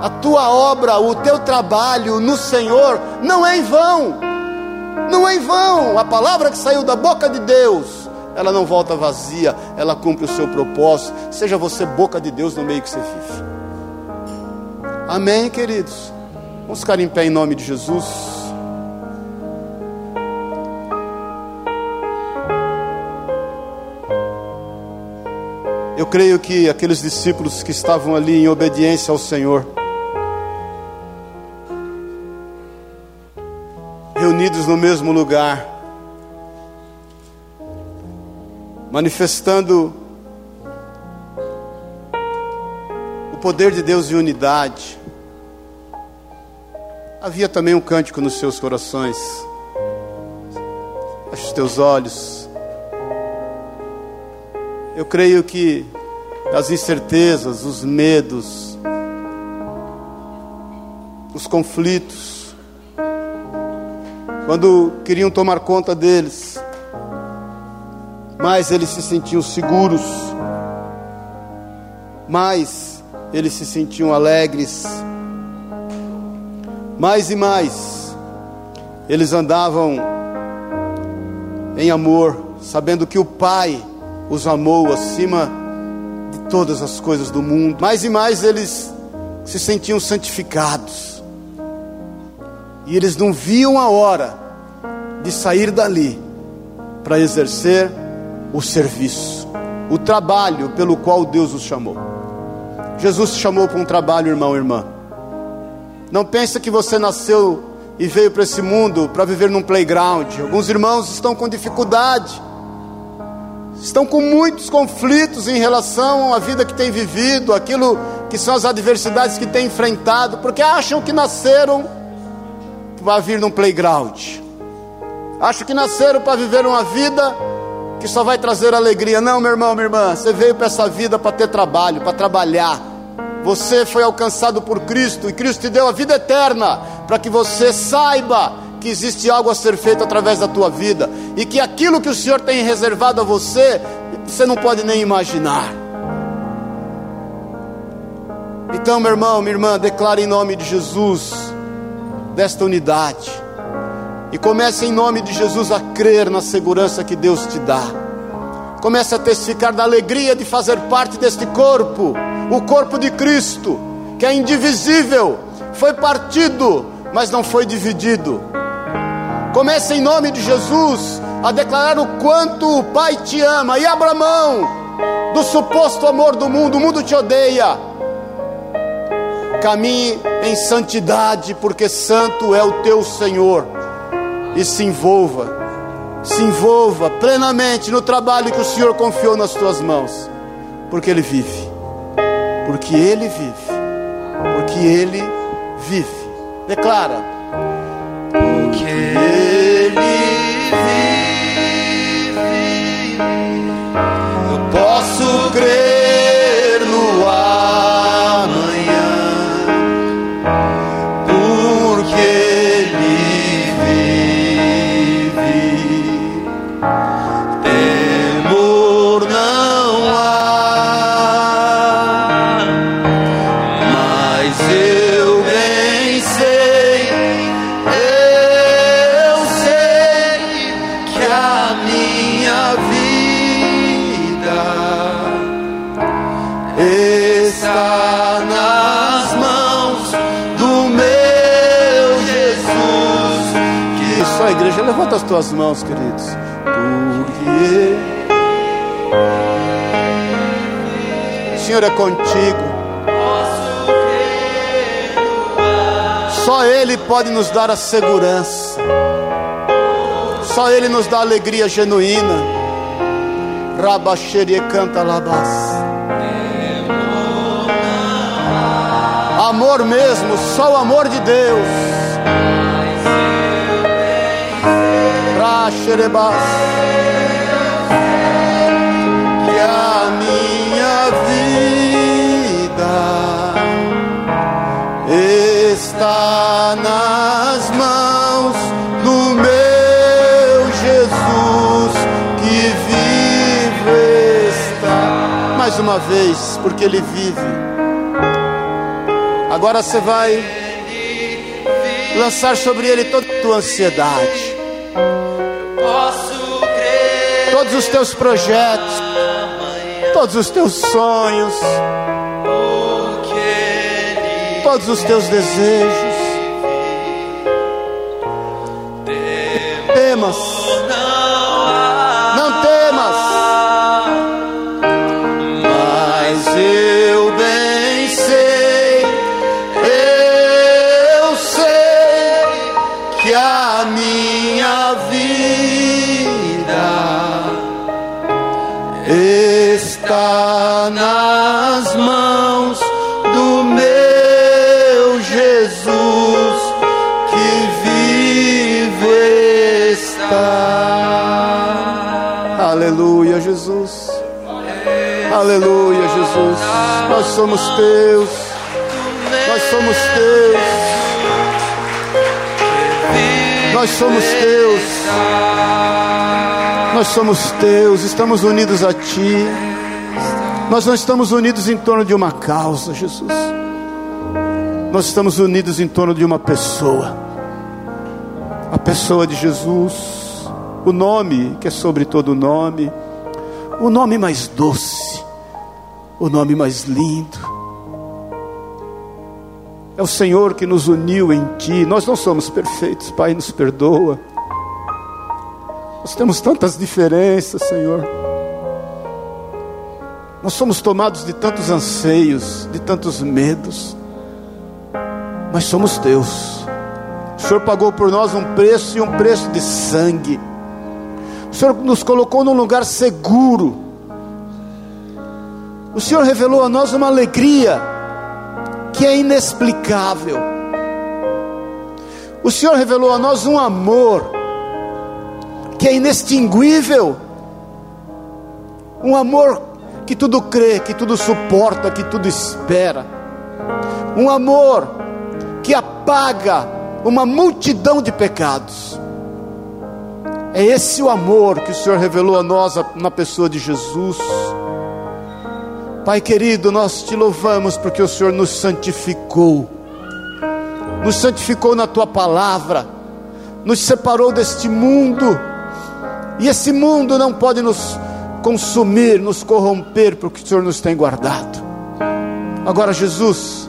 A tua obra, o teu trabalho no Senhor não é em vão. Não é em vão, a palavra que saiu da boca de Deus, ela não volta vazia, ela cumpre o seu propósito. Seja você boca de Deus no meio que você vive. Amém, queridos? Vamos ficar em pé em nome de Jesus. Eu creio que aqueles discípulos que estavam ali em obediência ao Senhor, reunidos no mesmo lugar, manifestando o poder de Deus em unidade. Havia também um cântico nos seus corações. Feche os teus olhos. Eu creio que as incertezas, os medos, os conflitos, quando queriam tomar conta deles, mais eles se sentiam seguros, mais eles se sentiam alegres, mais e mais eles andavam em amor, sabendo que o Pai os amou acima de todas as coisas do mundo. Mais e mais eles se sentiam santificados. E eles não viam a hora de sair dali para exercer o serviço, o trabalho pelo qual Deus os chamou. Jesus te chamou para um trabalho, irmão, irmã. Não pensa que você nasceu e veio para esse mundo para viver num playground. Alguns irmãos estão com dificuldade, estão com muitos conflitos em relação à vida que têm vivido, aquilo que são as adversidades que têm enfrentado, porque acham que nasceram para vir num playground, acham que nasceram para viver uma vida que só vai trazer alegria. Não, meu irmão, minha irmã, você veio para essa vida para ter trabalho, para trabalhar você foi alcançado por Cristo e Cristo te deu a vida eterna para que você saiba que existe algo a ser feito através da tua vida e que aquilo que o Senhor tem reservado a você, você não pode nem imaginar. Então, meu irmão, minha irmã, declare em nome de Jesus desta unidade e comece em nome de Jesus a crer na segurança que Deus te dá. Comece a testificar da alegria de fazer parte deste corpo o corpo de Cristo, que é indivisível, foi partido, mas não foi dividido. Comece em nome de Jesus a declarar o quanto o Pai te ama e abra mão do suposto amor do mundo, o mundo te odeia. Caminhe em santidade, porque santo é o teu Senhor, e se envolva, se envolva plenamente no trabalho que o Senhor confiou nas tuas mãos, porque Ele vive. Porque Ele vive, porque Ele vive. Declara, está nas mãos do meu Jesus. Que Isso, a igreja, levanta as tuas mãos, queridos. Porque o Senhor é contigo. Só Ele pode nos dar a segurança. Só Ele nos dá alegria genuína. Rabaxerie canta labas. Amor mesmo, só o amor de Deus. Raxerebas. Que a minha vida está nas mãos do meu Jesus que vive está. Mais uma vez, porque Ele vive. Agora você vai lançar sobre Ele toda a tua ansiedade, todos os teus projetos, todos os teus sonhos, todos os teus desejos. Temas, Aleluia, Jesus. Aleluia, Jesus. Nós somos teus. Nós somos teus. Nós somos teus. Nós somos teus. Estamos unidos a ti. Nós não estamos unidos em torno de uma causa, Jesus. Nós estamos unidos em torno de uma pessoa. A pessoa de Jesus. O nome que é sobre todo nome. O nome mais doce o nome mais lindo. É o Senhor que nos uniu em Ti. Nós não somos perfeitos, Pai, nos perdoa. Nós temos tantas diferenças, Senhor. Nós somos tomados de tantos anseios, de tantos medos, mas somos Teus. O Senhor pagou por nós um preço e um preço de sangue. O Senhor nos colocou num lugar seguro. O Senhor revelou a nós uma alegria que é inexplicável. O Senhor revelou a nós um amor que é inextinguível. Um amor que tudo crê, que tudo suporta, que tudo espera. Um amor que apaga uma multidão de pecados. É esse o amor que o Senhor revelou a nós na pessoa de Jesus. Pai querido, nós te louvamos porque o Senhor nos santificou, nos santificou na tua palavra, nos separou deste mundo, e esse mundo não pode nos consumir, nos corromper, porque o Senhor nos tem guardado. Agora, Jesus,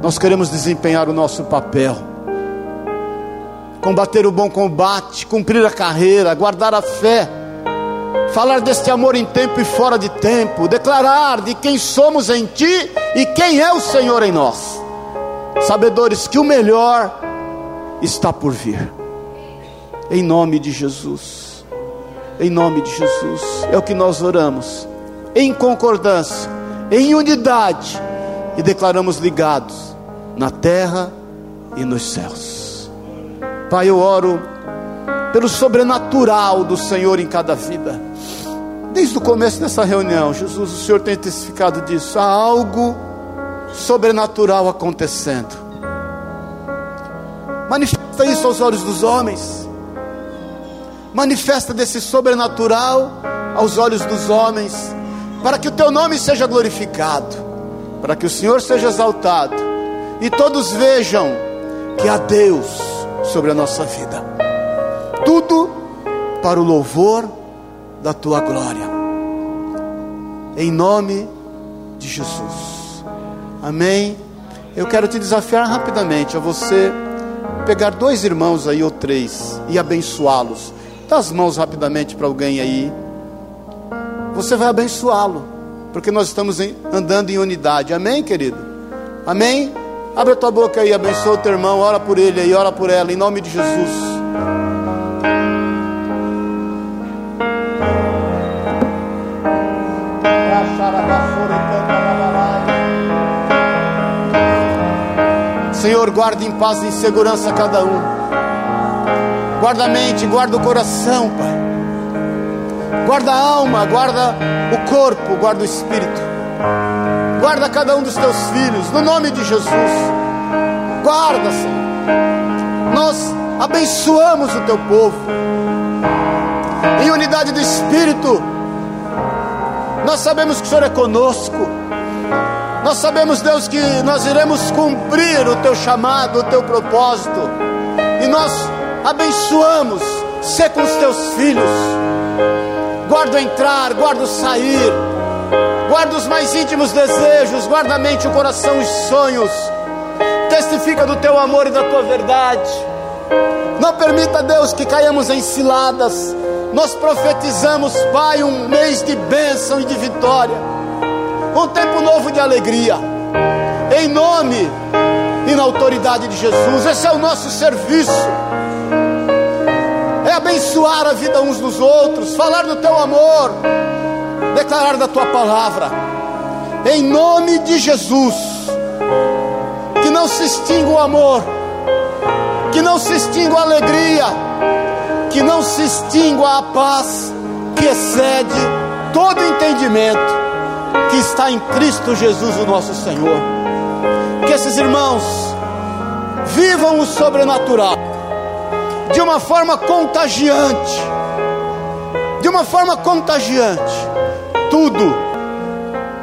nós queremos desempenhar o nosso papel, combater o bom combate, cumprir a carreira, guardar a fé, falar deste amor em tempo e fora de tempo, declarar de quem somos em Ti e quem é o Senhor em nós, sabedores que o melhor está por vir, em nome de Jesus. Em nome de Jesus. É o que nós oramos, em concordância, em unidade, e declaramos ligados na terra e nos céus. Pai, eu oro pelo sobrenatural do Senhor em cada vida. Desde o começo dessa reunião, Jesus, o Senhor tem testificado disso. Há algo sobrenatural acontecendo. Manifesta isso aos olhos dos homens manifesta desse sobrenatural aos olhos dos homens, para que o teu nome seja glorificado, para que o Senhor seja exaltado e todos vejam que há Deus sobre a nossa vida. Tudo para o louvor da tua glória. Em nome de Jesus. Amém. Eu quero te desafiar rapidamente a você pegar dois irmãos aí ou três e abençoá-los. Dá as mãos rapidamente para alguém aí. Você vai abençoá-lo, porque nós estamos andando em unidade. Amém, querido? Amém? Abre a tua boca aí, abençoa o teu irmão, ora por ele aí, ora por ela, em nome de Jesus. Senhor, guarde em paz e em segurança cada um. Guarda a mente, guarda o coração, Pai. Guarda a alma, guarda o corpo, guarda o espírito. Guarda cada um dos teus filhos, no nome de Jesus. Guarda, Senhor. Nós abençoamos o teu povo. Em unidade do espírito. Nós sabemos que o Senhor é conosco. Nós sabemos, Deus, que nós iremos cumprir o teu chamado, o teu propósito. E nós abençoamos, ser com os teus filhos, guarda o entrar, guarda o sair, guarda os mais íntimos desejos, guarda a mente, o coração, os sonhos, testifica do teu amor e da tua verdade. Não permita, Deus, que caiamos em ciladas. Nós profetizamos, Pai, um mês de bênção e de vitória, um tempo novo de alegria, em nome e na autoridade de Jesus. Esse é o nosso serviço é abençoar a vida uns dos outros, falar do teu amor, declarar da tua palavra, em nome de Jesus. Que não se extinga o amor, que não se extinga a alegria, que não se extinga a paz que excede todo entendimento, que está em Cristo Jesus, o nosso Senhor. Que esses irmãos vivam o sobrenatural de uma forma contagiante. De uma forma contagiante. Tudo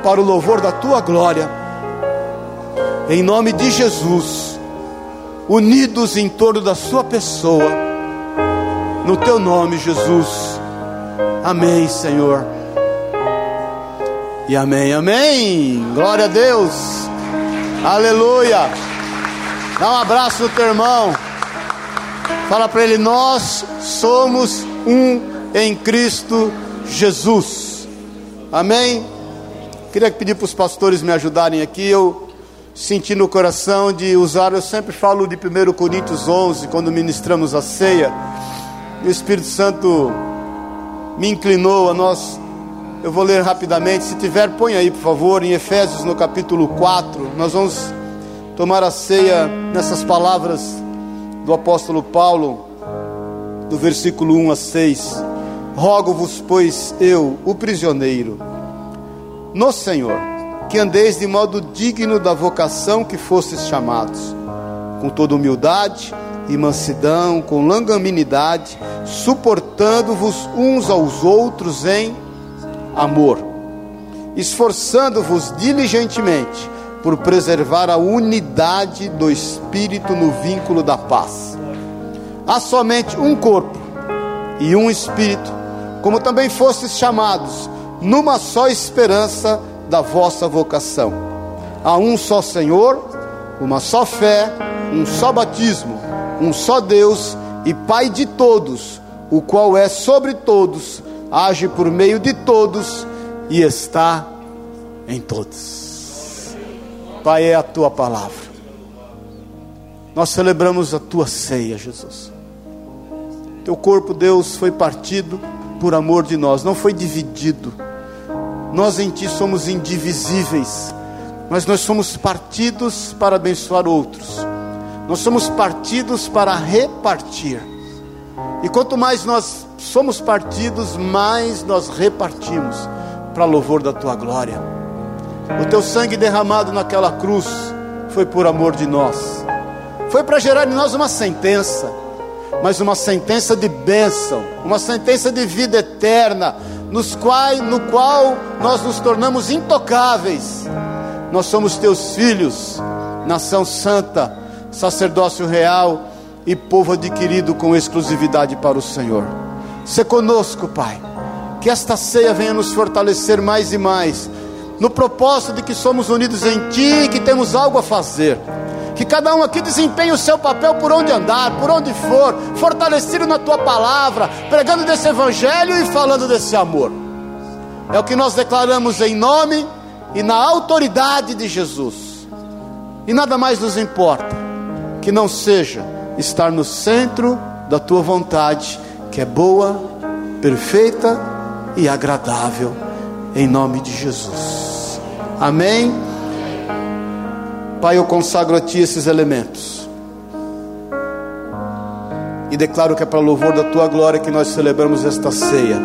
para o louvor da tua glória. Em nome de Jesus, unidos em torno da sua pessoa. No teu nome, Jesus. Amém, Senhor. e amém. Amém. Glória a Deus. Aleluia. Dá um abraço no teu irmão. Fala para ele: Nós somos um em Cristo Jesus. Amém. Queria pedir para os pastores me ajudarem aqui. Eu senti no coração de usar, eu sempre falo de 1 Coríntios 11, quando ministramos a ceia. O Espírito Santo me inclinou a nós. Eu vou ler rapidamente. Se tiver, põe aí, por favor, em Efésios no capítulo 4. Nós vamos tomar a ceia nessas palavras do apóstolo Paulo, do versículo 1 a 6. Rogo-vos, pois, eu, o prisioneiro, no Senhor, que andeis de modo digno da vocação que fostes chamados, com toda humildade e mansidão, com longanimidade, suportando-vos uns aos outros em amor, esforçando-vos diligentemente por preservar a unidade do Espírito no vínculo da paz. Há somente um corpo e um Espírito, como também fostes chamados, numa só esperança da vossa vocação. Há um só Senhor, uma só fé, um só batismo, um só Deus e Pai de todos, o qual é sobre todos, age por meio de todos e está em todos. Pai, é a tua palavra. Nós celebramos a tua ceia, Jesus. Teu corpo, Deus, foi partido por amor de nós, não foi dividido. Nós em ti somos indivisíveis, mas nós somos partidos para abençoar outros. Nós somos partidos para repartir. E quanto mais nós somos partidos, mais nós repartimos para louvor da tua glória. O teu sangue derramado naquela cruz foi por amor de nós. Foi para gerar em nós uma sentença, mas uma sentença de bênção, uma sentença de vida eterna, nos qual, no qual nós nos tornamos intocáveis. Nós somos teus filhos, nação santa, sacerdócio real e povo adquirido com exclusividade para o Senhor. Se conosco, Pai, que esta ceia venha nos fortalecer mais e mais, no propósito de que somos unidos em Ti e que temos algo a fazer. Que cada um aqui desempenhe o seu papel por onde andar, por onde for, fortalecido na tua palavra, pregando desse evangelho e falando desse amor. É o que nós declaramos em nome e na autoridade de Jesus. E nada mais nos importa que não seja estar no centro da tua vontade, que é boa, perfeita e agradável, em nome de Jesus. Amém. Pai, eu consagro a Ti esses elementos. E declaro que é para louvor da Tua glória que nós celebramos esta ceia,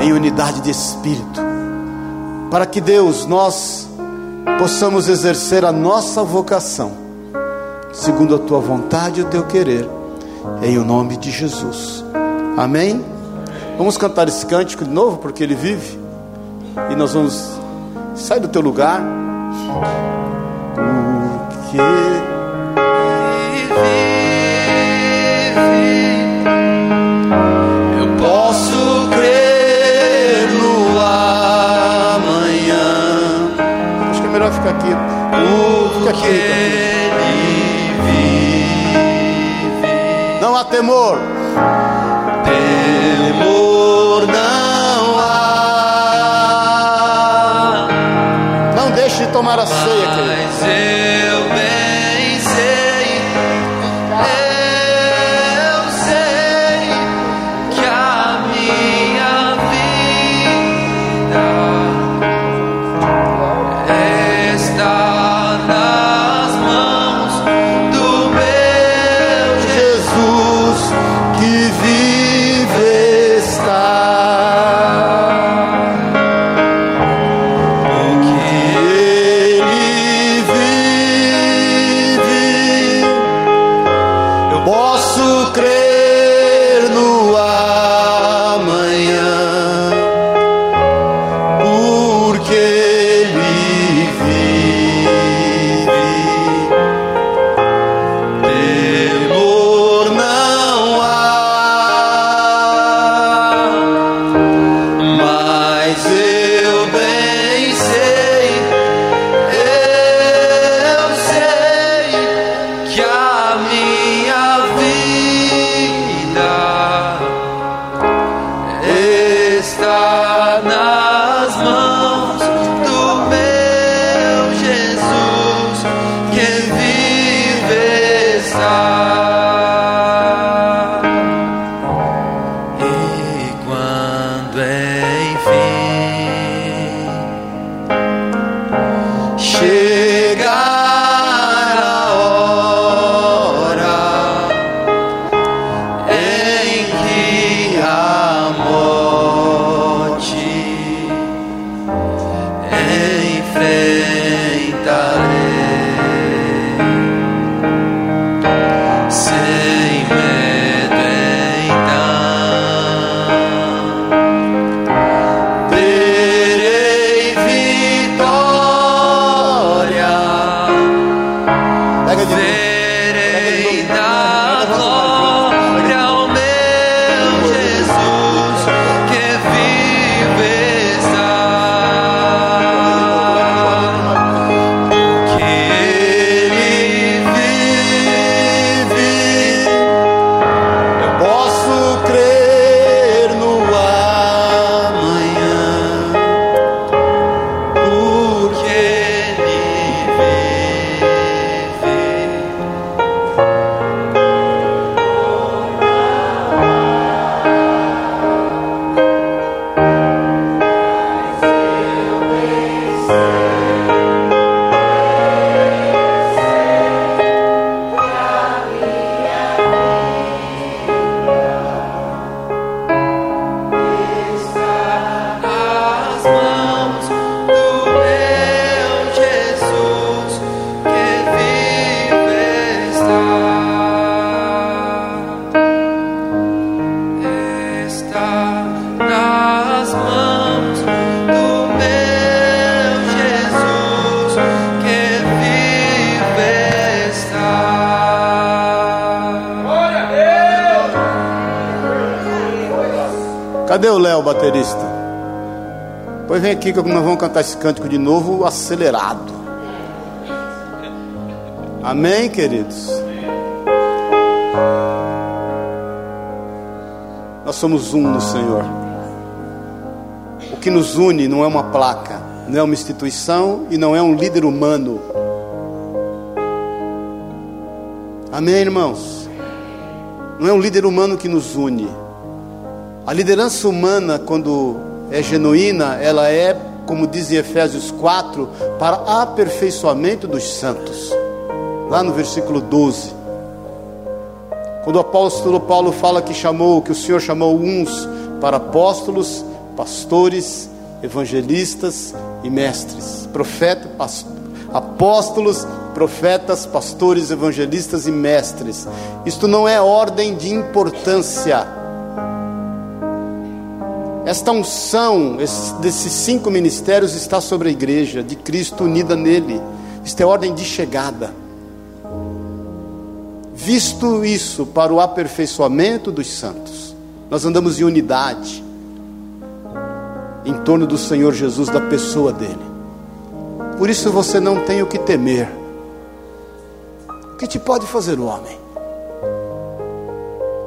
em unidade de espírito. Para que Deus, nós possamos exercer a nossa vocação, segundo a Tua vontade e o Teu querer, em o nome de Jesus. Amém? Vamos cantar esse cântico de novo, porque ele vive. E nós vamos. Sai do teu lugar. Porque Eu posso crer no amanhã, acho que é melhor ficar aqui. porque aqui. Não há. Temor baterista? Pois vem aqui que nós vamos cantar esse cântico de novo, acelerado. Amém, queridos? Nós somos um no Senhor. O que nos une não é uma placa, não é uma instituição e não é um líder humano. Amém, irmãos? Não é um líder humano que nos une. A liderança humana, quando é genuína, ela é, como diz em Efésios 4, para aperfeiçoamento dos santos. Lá no versículo 12. Quando o apóstolo Paulo fala que chamou, que o Senhor chamou uns para apóstolos, pastores, evangelistas e mestres, profetas, past- apóstolos, profetas, pastores, evangelistas e mestres. Isto não é ordem de importância. Esta unção esse- desses cinco ministérios está sobre a igreja de Cristo unida nele. Isto é ordem de chegada. Visto isso para o aperfeiçoamento dos santos, nós andamos em unidade em torno do Senhor Jesus, da pessoa dele. Por isso você não tem o que temer. O que te pode fazer o homem?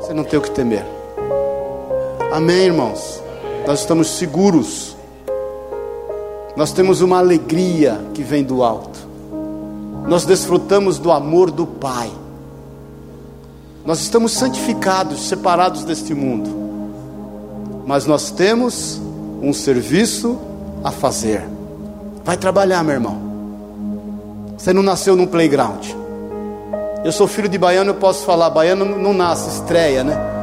Você não tem o que temer. Amém, irmãos? Nós estamos seguros. Nós temos uma alegria que vem do alto. Nós desfrutamos do amor do Pai. Nós estamos santificados, separados deste mundo. Mas nós temos um serviço a fazer. Vai trabalhar, meu irmão. Você não nasceu num playground. Eu sou filho de baiano, eu posso falar. Baiano não nasce, estreia, né?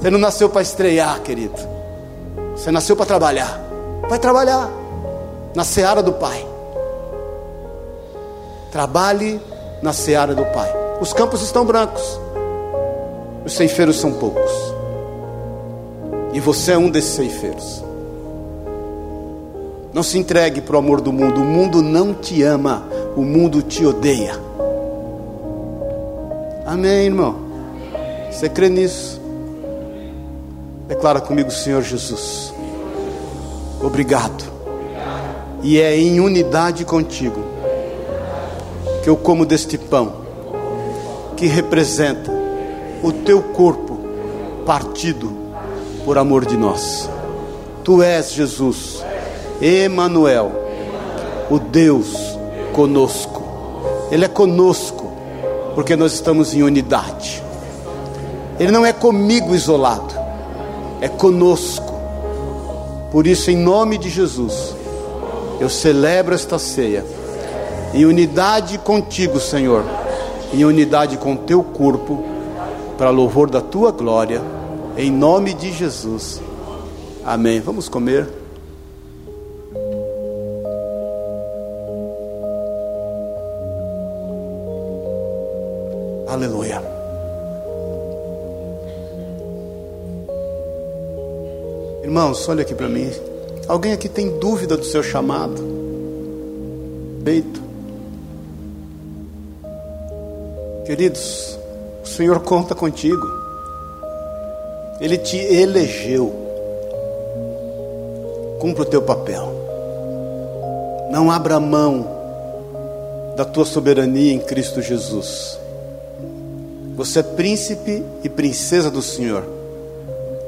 Você não nasceu para estrear, querido. Você nasceu para trabalhar. Vai trabalhar na seara do Pai. Trabalhe na seara do Pai. Os campos estão brancos. Os ceifeiros são poucos. E você é um desses ceifeiros. Não se entregue para o amor do mundo. O mundo não te ama. O mundo te odeia. Amém, irmão? Você crê nisso? Declara comigo, Senhor Jesus. Obrigado. E é em unidade contigo que eu como deste pão, que representa o teu corpo partido por amor de nós. Tu és Jesus, Emanuel, o Deus conosco. Ele é conosco porque nós estamos em unidade. Ele não é comigo isolado, é conosco. Por isso, em nome de Jesus, eu celebro esta ceia em unidade contigo, Senhor, em unidade com teu corpo, para louvor da tua glória, em nome de Jesus. Amém. Vamos comer. Irmãos, olha aqui para mim. Alguém aqui tem dúvida do seu chamado? Peito. Queridos, o Senhor conta contigo. Ele te elegeu. Cumpra o teu papel. Não abra mão da tua soberania em Cristo Jesus. Você é príncipe e princesa do Senhor.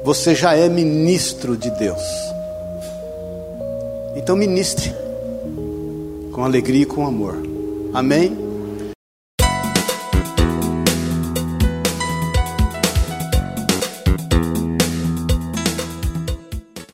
Você já é ministro de Deus. Então ministre com alegria e com amor. Amém?